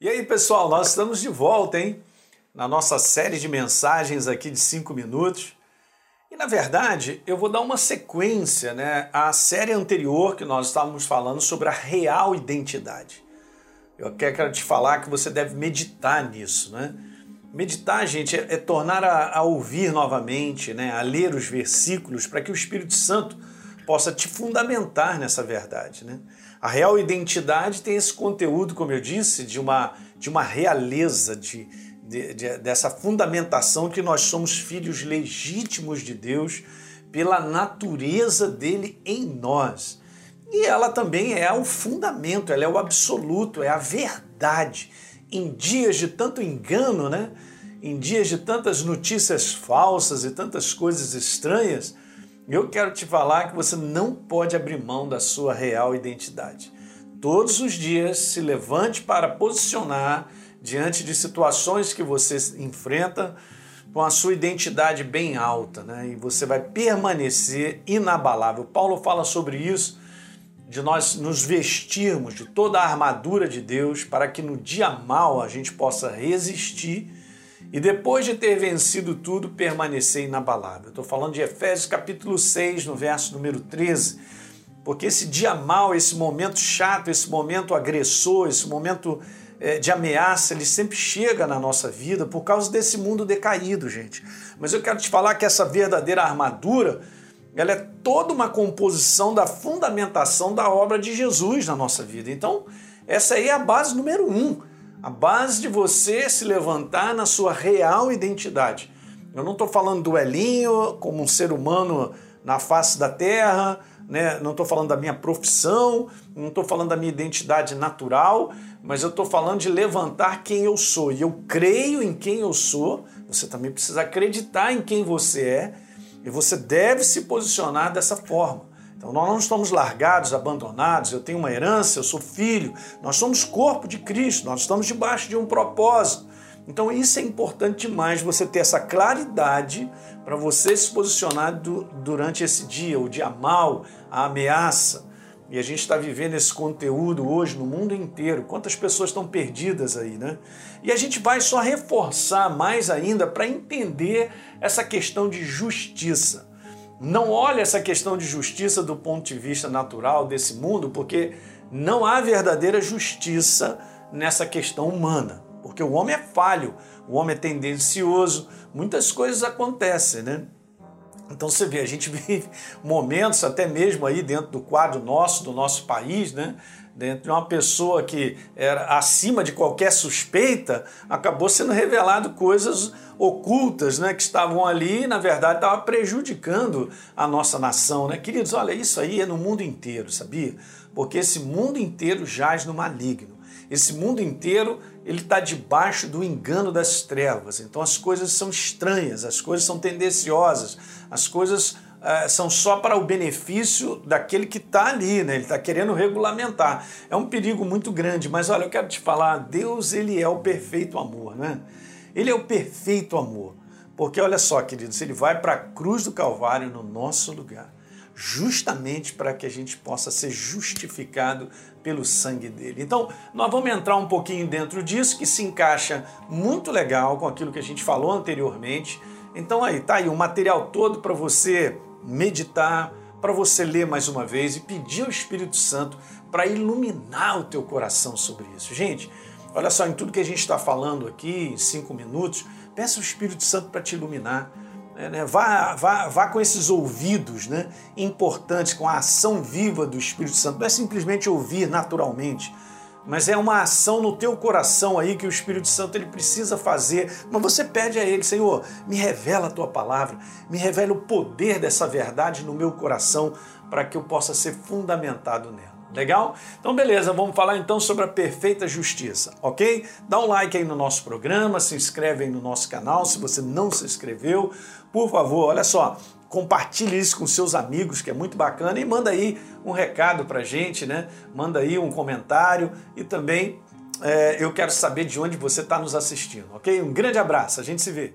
E aí, pessoal, nós estamos de volta, hein? Na nossa série de mensagens aqui de 5 minutos. E na verdade, eu vou dar uma sequência, né, à série anterior que nós estávamos falando sobre a real identidade. Eu quero te falar que você deve meditar nisso, né? Meditar, gente, é, é tornar a, a, ouvir novamente, né, a ler os versículos para que o Espírito Santo possa te fundamentar nessa verdade, né? A real identidade tem esse conteúdo, como eu disse, de uma, de uma realeza, de, de, de, dessa fundamentação que nós somos filhos legítimos de Deus pela natureza dele em nós. E ela também é o fundamento, ela é o absoluto, é a verdade. Em dias de tanto engano, né? em dias de tantas notícias falsas e tantas coisas estranhas, eu quero te falar que você não pode abrir mão da sua real identidade. Todos os dias se levante para posicionar diante de situações que você enfrenta com a sua identidade bem alta, né? E você vai permanecer inabalável. Paulo fala sobre isso, de nós nos vestirmos de toda a armadura de Deus para que no dia mal a gente possa resistir e depois de ter vencido tudo, permanecer inabalável. Estou falando de Efésios capítulo 6, no verso número 13, porque esse dia mal, esse momento chato, esse momento agressor, esse momento é, de ameaça, ele sempre chega na nossa vida por causa desse mundo decaído, gente. Mas eu quero te falar que essa verdadeira armadura, ela é toda uma composição da fundamentação da obra de Jesus na nossa vida. Então, essa aí é a base número um a base de você se levantar na sua real identidade. Eu não estou falando do Elinho como um ser humano na face da terra, né? não estou falando da minha profissão, não estou falando da minha identidade natural, mas eu estou falando de levantar quem eu sou. E eu creio em quem eu sou, você também precisa acreditar em quem você é, e você deve se posicionar dessa forma. Então nós não estamos largados, abandonados, eu tenho uma herança, eu sou filho, nós somos corpo de Cristo, nós estamos debaixo de um propósito. Então isso é importante demais, você ter essa claridade para você se posicionar do, durante esse dia, o dia mal, a ameaça. E a gente está vivendo esse conteúdo hoje no mundo inteiro. Quantas pessoas estão perdidas aí, né? E a gente vai só reforçar mais ainda para entender essa questão de justiça não olha essa questão de justiça do ponto de vista natural desse mundo, porque não há verdadeira justiça nessa questão humana. Porque o homem é falho, o homem é tendencioso, muitas coisas acontecem, né? Então você vê, a gente vive momentos até mesmo aí dentro do quadro nosso, do nosso país, né? Dentro de uma pessoa que era acima de qualquer suspeita, acabou sendo revelado coisas ocultas, né? Que estavam ali e, na verdade, estavam prejudicando a nossa nação, né? Queridos, olha, isso aí é no mundo inteiro, sabia? Porque esse mundo inteiro jaz no maligno. Esse mundo inteiro ele está debaixo do engano das trevas. Então as coisas são estranhas, as coisas são tendenciosas, as coisas uh, são só para o benefício daquele que está ali, né? Ele está querendo regulamentar. É um perigo muito grande. Mas olha, eu quero te falar, Deus ele é o perfeito amor, né? Ele é o perfeito amor. Porque olha só, queridos, ele vai para a cruz do Calvário no nosso lugar justamente para que a gente possa ser justificado pelo sangue dele. Então, nós vamos entrar um pouquinho dentro disso, que se encaixa muito legal com aquilo que a gente falou anteriormente. Então, aí, tá aí o material todo para você meditar, para você ler mais uma vez e pedir ao Espírito Santo para iluminar o teu coração sobre isso. Gente, olha só, em tudo que a gente está falando aqui, em cinco minutos, peça ao Espírito Santo para te iluminar é, né? Vá, vá, vá com esses ouvidos né? importantes, com a ação viva do Espírito Santo. Não é simplesmente ouvir naturalmente, mas é uma ação no teu coração aí que o Espírito Santo ele precisa fazer. Mas você pede a ele, Senhor, me revela a tua palavra, me revela o poder dessa verdade no meu coração para que eu possa ser fundamentado nela. Legal? Então, beleza, vamos falar então sobre a perfeita justiça, ok? Dá um like aí no nosso programa, se inscreve aí no nosso canal se você não se inscreveu. Por favor, olha só, compartilhe isso com seus amigos, que é muito bacana, e manda aí um recado pra gente, né? Manda aí um comentário e também é, eu quero saber de onde você está nos assistindo, ok? Um grande abraço, a gente se vê.